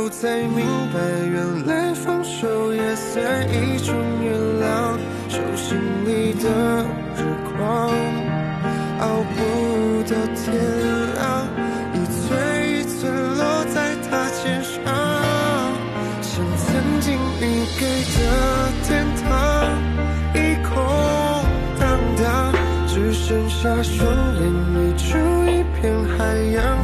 后才明白，原来放手也算一种原谅。手心里的日光，熬不到天亮，一寸一寸落在他肩上，像曾经你给的天堂，一空荡荡，只剩下双眼溢出一片海洋，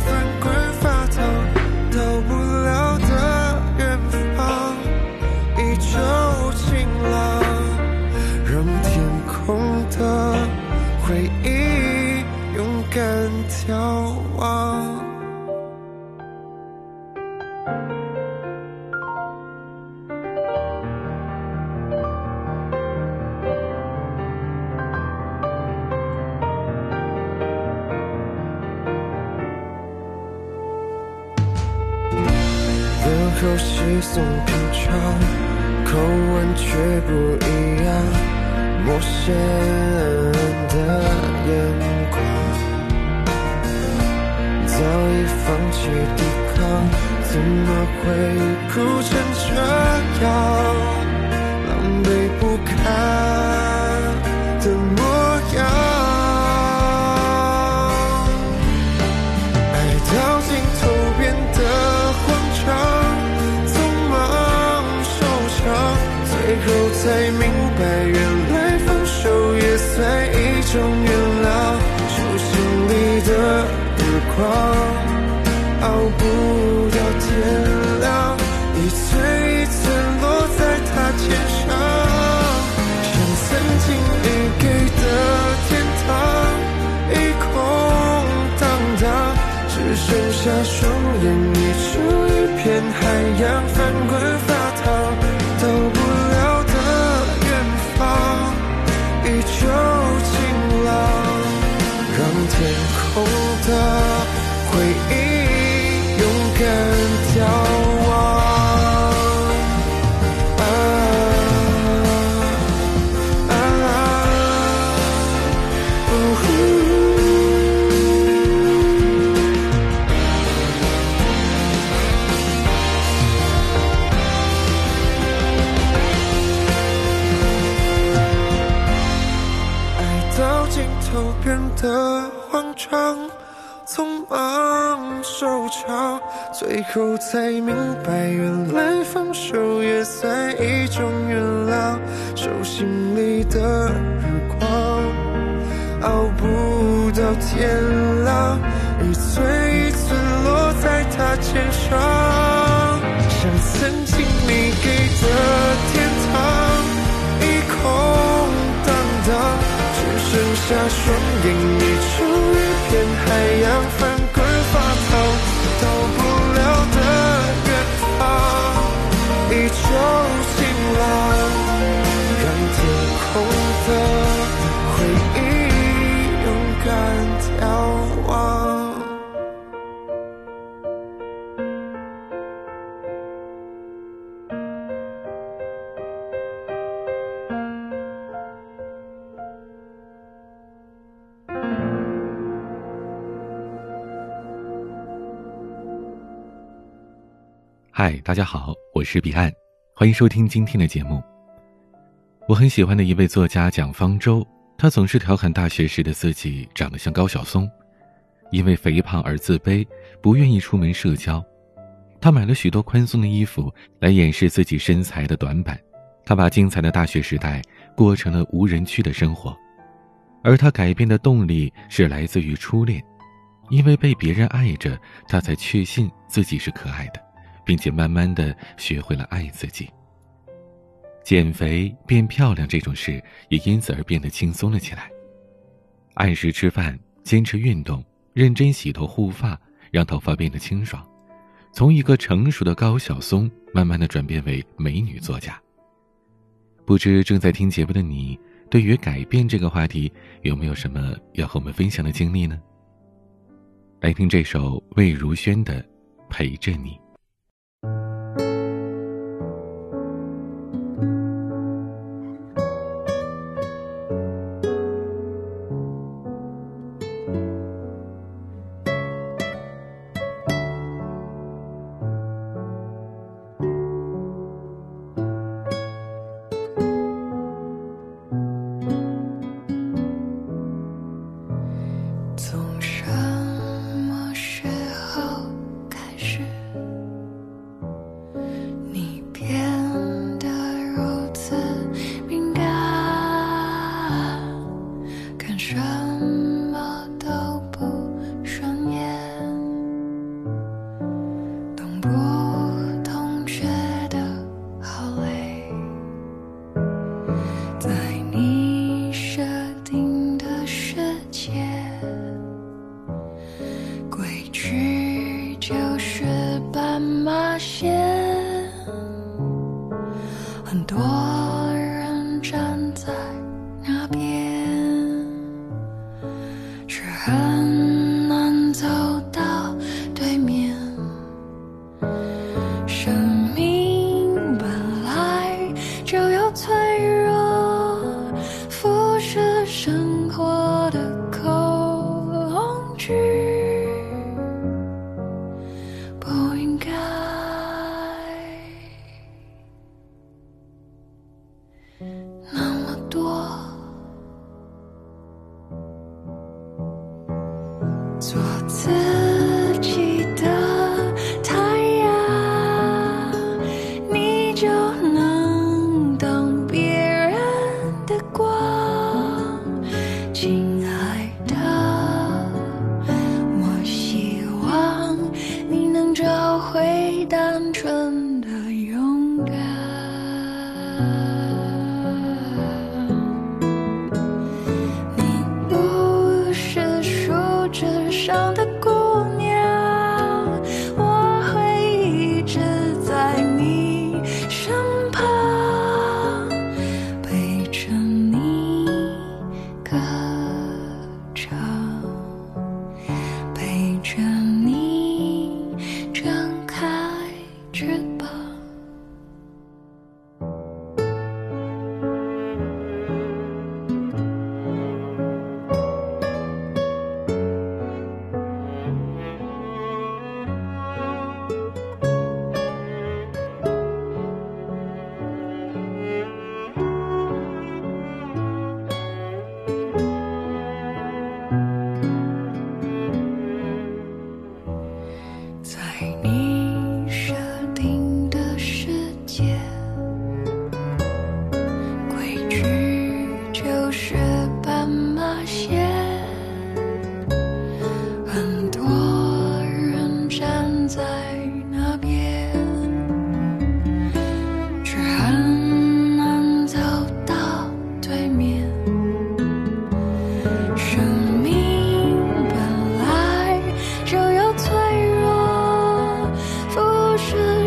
都稀松平常，口吻却不一样，陌生的眼光。早已放弃抵抗，怎么会哭成这样？慌张。匆忙收场，最后才明白，原来放手也算一种原谅。手心里的日光，熬不到天亮，一寸一寸落在他肩上，像曾经你给的天堂，一空荡荡，剩下双眼你就一片海洋翻滚发烫到不了的远方。你就嗨，大家好，我是彼岸，欢迎收听今天的节目。我很喜欢的一位作家蒋方舟，他总是调侃大学时的自己长得像高晓松，因为肥胖而自卑，不愿意出门社交。他买了许多宽松的衣服来掩饰自己身材的短板。他把精彩的大学时代过成了无人区的生活，而他改变的动力是来自于初恋，因为被别人爱着，他才确信自己是可爱的。并且慢慢的学会了爱自己。减肥变漂亮这种事也因此而变得轻松了起来。按时吃饭，坚持运动，认真洗头护发，让头发变得清爽，从一个成熟的高晓松，慢慢的转变为美女作家。不知正在听节目的你，对于改变这个话题，有没有什么要和我们分享的经历呢？来听这首魏如萱的《陪着你》。draw. 过。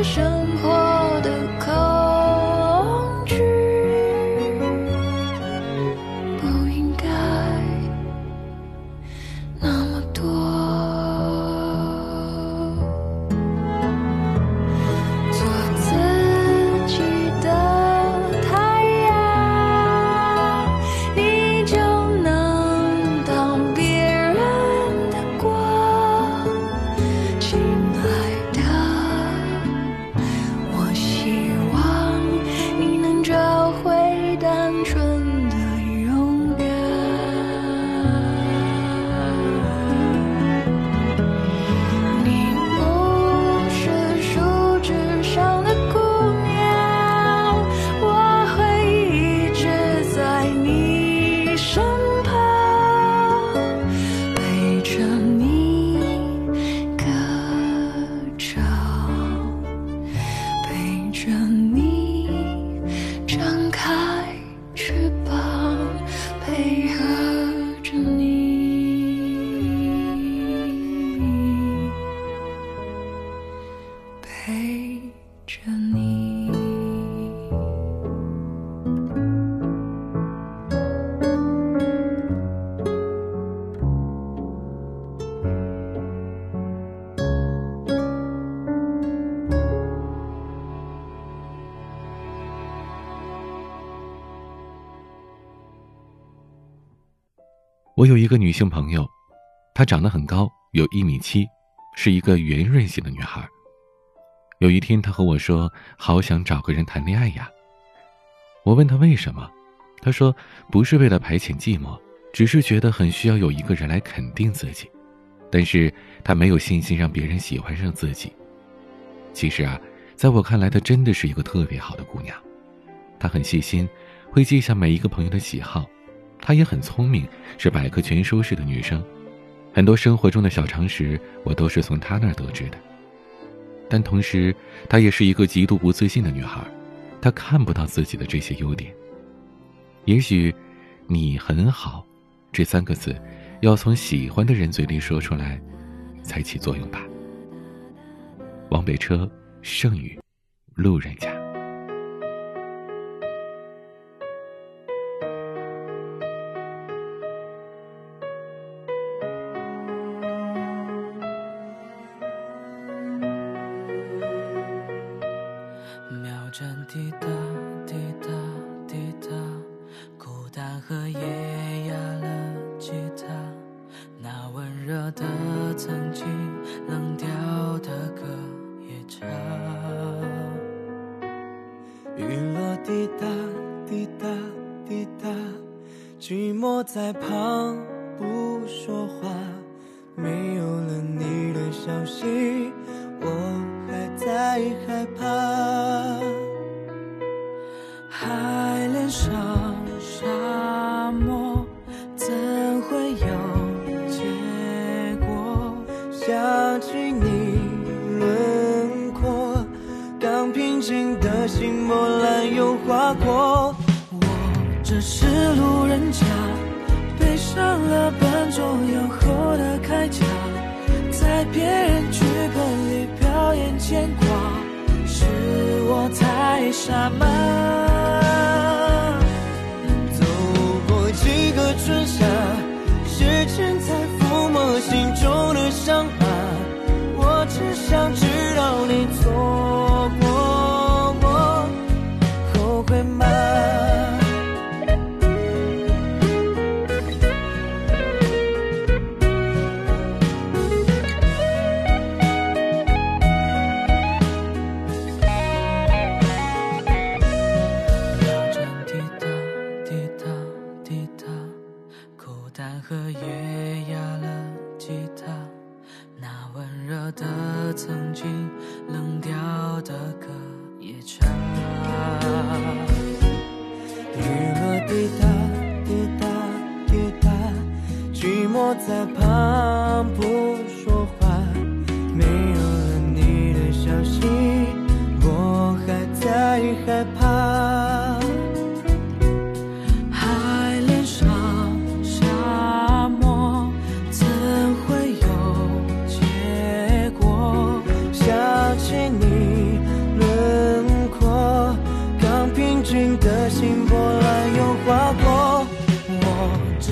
生我有一个女性朋友，她长得很高，有一米七，是一个圆润型的女孩。有一天，她和我说：“好想找个人谈恋爱呀。”我问她为什么，她说：“不是为了排遣寂寞，只是觉得很需要有一个人来肯定自己。但是她没有信心让别人喜欢上自己。”其实啊，在我看来，她真的是一个特别好的姑娘。她很细心，会记下每一个朋友的喜好。她也很聪明，是百科全书式的女生，很多生活中的小常识我都是从她那儿得知的。但同时，她也是一个极度不自信的女孩，她看不到自己的这些优点。也许，你很好，这三个字，要从喜欢的人嘴里说出来，才起作用吧。往北车，剩余，路人甲。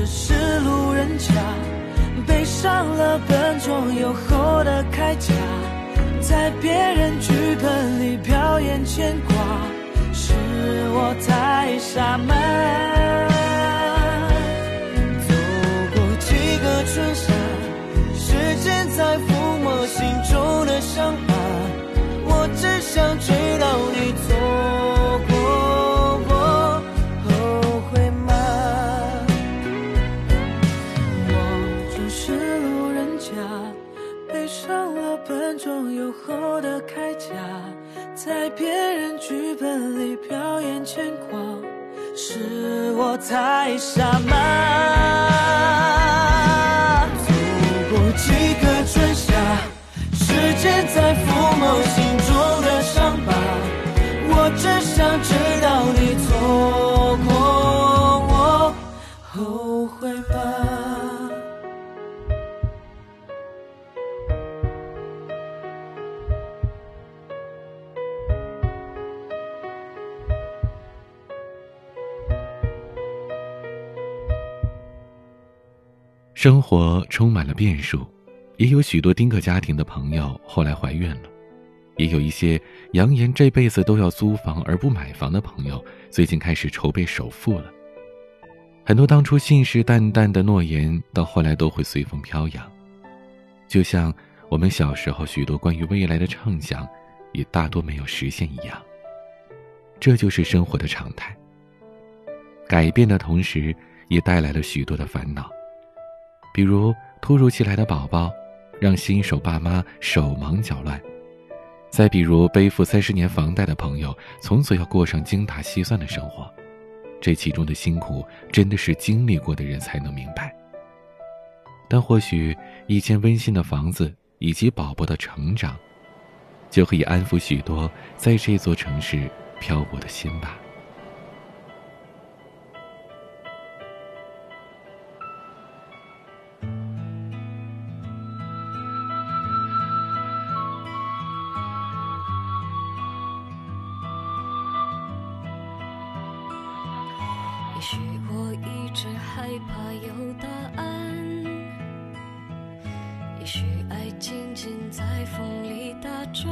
是路人甲。背上了笨重又厚的铠甲，在别人剧本里表演牵挂，是我太傻吗？走过几个春夏，时间在抚摸心中的伤疤，我只想知道你在别人剧本里表演牵挂，是我太傻吗？走过几个春夏，时间在抚摸心生活充满了变数，也有许多丁克家庭的朋友后来怀孕了，也有一些扬言这辈子都要租房而不买房的朋友，最近开始筹备首付了。很多当初信誓旦旦的诺言，到后来都会随风飘扬。就像我们小时候许多关于未来的畅想，也大多没有实现一样。这就是生活的常态。改变的同时，也带来了许多的烦恼，比如突如其来的宝宝，让新手爸妈手忙脚乱；再比如背负三十年房贷的朋友，从此要过上精打细算的生活。这其中的辛苦，真的是经历过的人才能明白。但或许一间温馨的房子以及宝宝的成长，就可以安抚许多在这座城市漂泊的心吧。许我一直害怕有答案，也许爱静静在风里打转，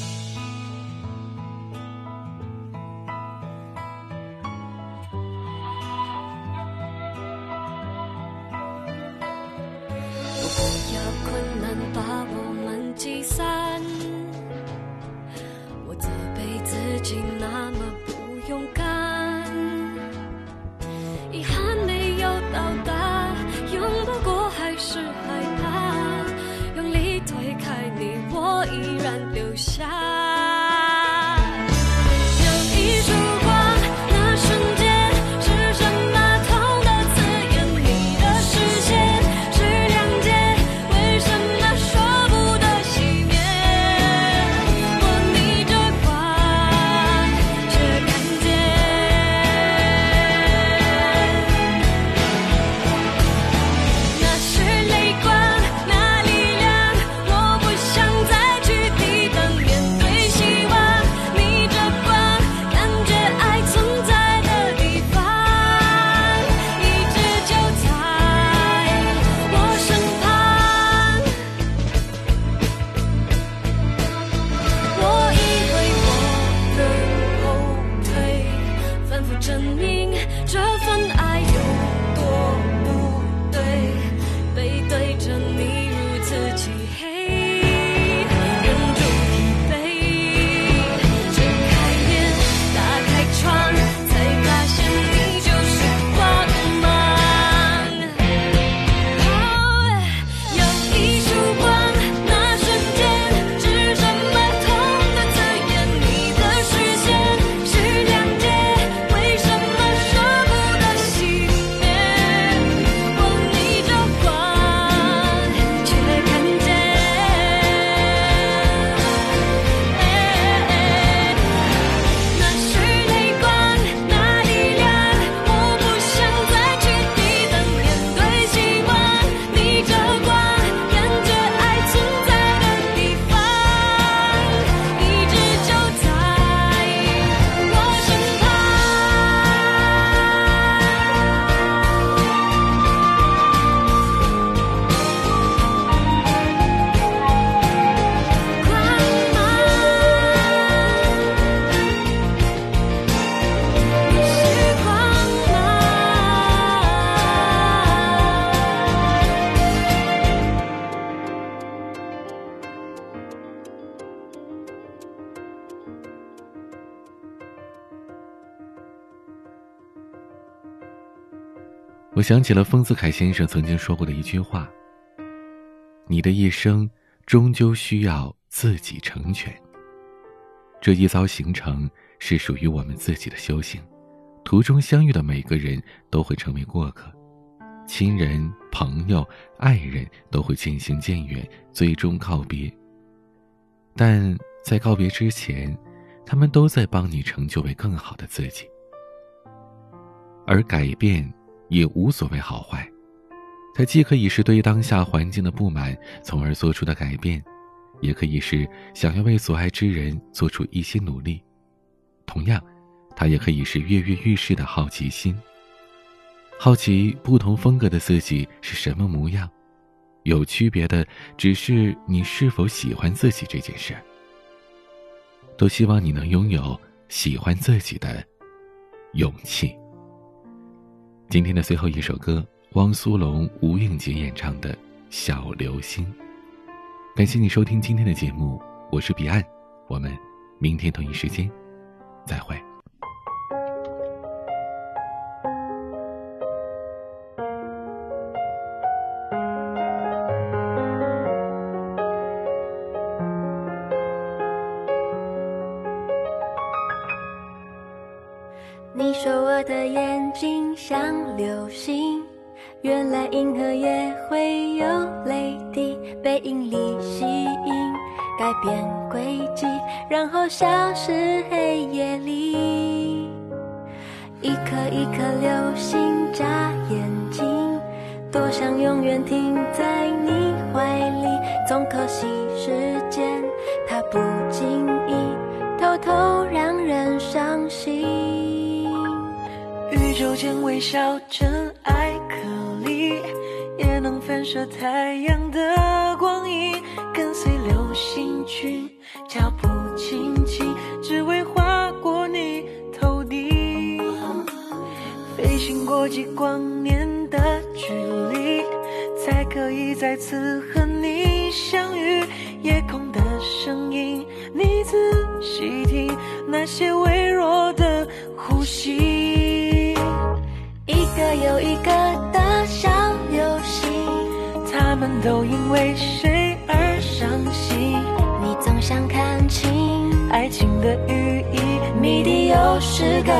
我想起了丰子恺先生曾经说过的一句话：“你的一生终究需要自己成全。这一遭行程是属于我们自己的修行，途中相遇的每个人都会成为过客，亲人、朋友、爱人都会渐行渐远，最终告别。但在告别之前，他们都在帮你成就为更好的自己。而改变。”也无所谓好坏，它既可以是对当下环境的不满，从而做出的改变，也可以是想要为所爱之人做出一些努力。同样，它也可以是跃跃欲试的好奇心。好奇不同风格的自己是什么模样，有区别的只是你是否喜欢自己这件事。都希望你能拥有喜欢自己的勇气。今天的最后一首歌，汪苏泷、吴映洁演唱的《小流星》。感谢你收听今天的节目，我是彼岸，我们明天同一时间再会。你说我的眼睛像流星，原来银河也会有泪滴，被引力吸引，改变轨迹，然后消失黑夜里。一颗一颗流星眨眼睛，多想永远停在你怀里，总可惜间微小尘埃颗粒，也能反射太阳的光影，跟随流星群，脚步轻轻，只为划过你头顶。飞行过几光年的距离，才可以再次和你相遇。夜空的声音，你仔细听，那些微弱的呼吸。有一个的小游戏，他们都因为谁而伤心？你总想看清爱情的寓意，谜底又是个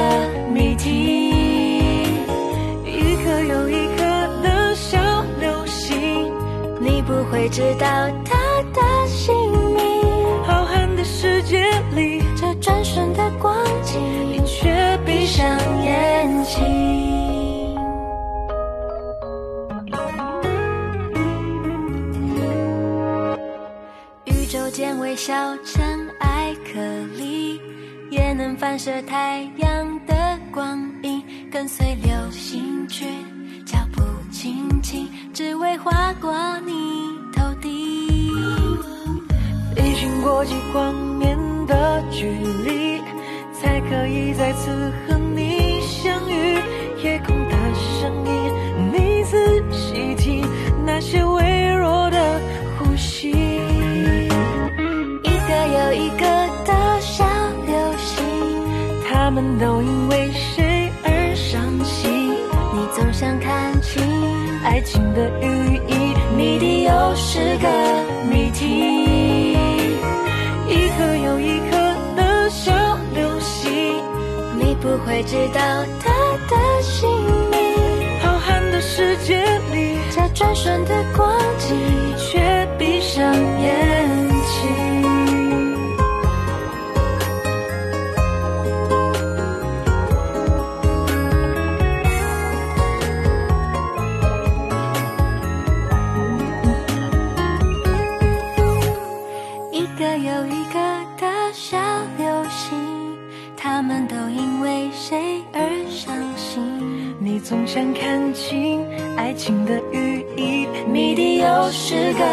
谜题。一颗又一颗的小流星，你不会知道它的姓名。浩瀚的世界里，这转瞬的光反射太阳的光影，跟随流星去，脚步轻轻，只为划过你头顶。飞行过几光年的距离，才可以再次和你相遇。夜空的声音，你仔细听，那些微弱的呼吸。一个的们都因为谁而伤心？你总想看清爱情的寓意，谜底又是个谜题。一颗又一颗的小流星，你不会知道它的姓名。浩瀚的世界里，这转瞬的光景，却闭上眼总想看清爱情的寓意，谜底又是个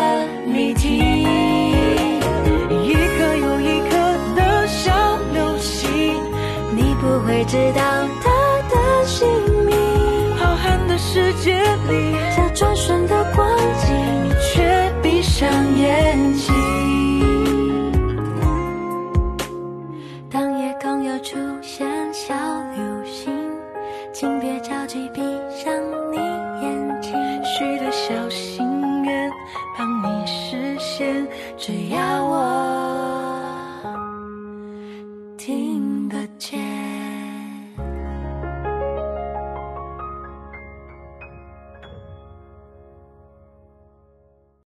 谜题。一颗又一颗的小流星，你不会知道它的姓名。浩瀚的世界里，这转瞬的光景，你却闭上眼睛。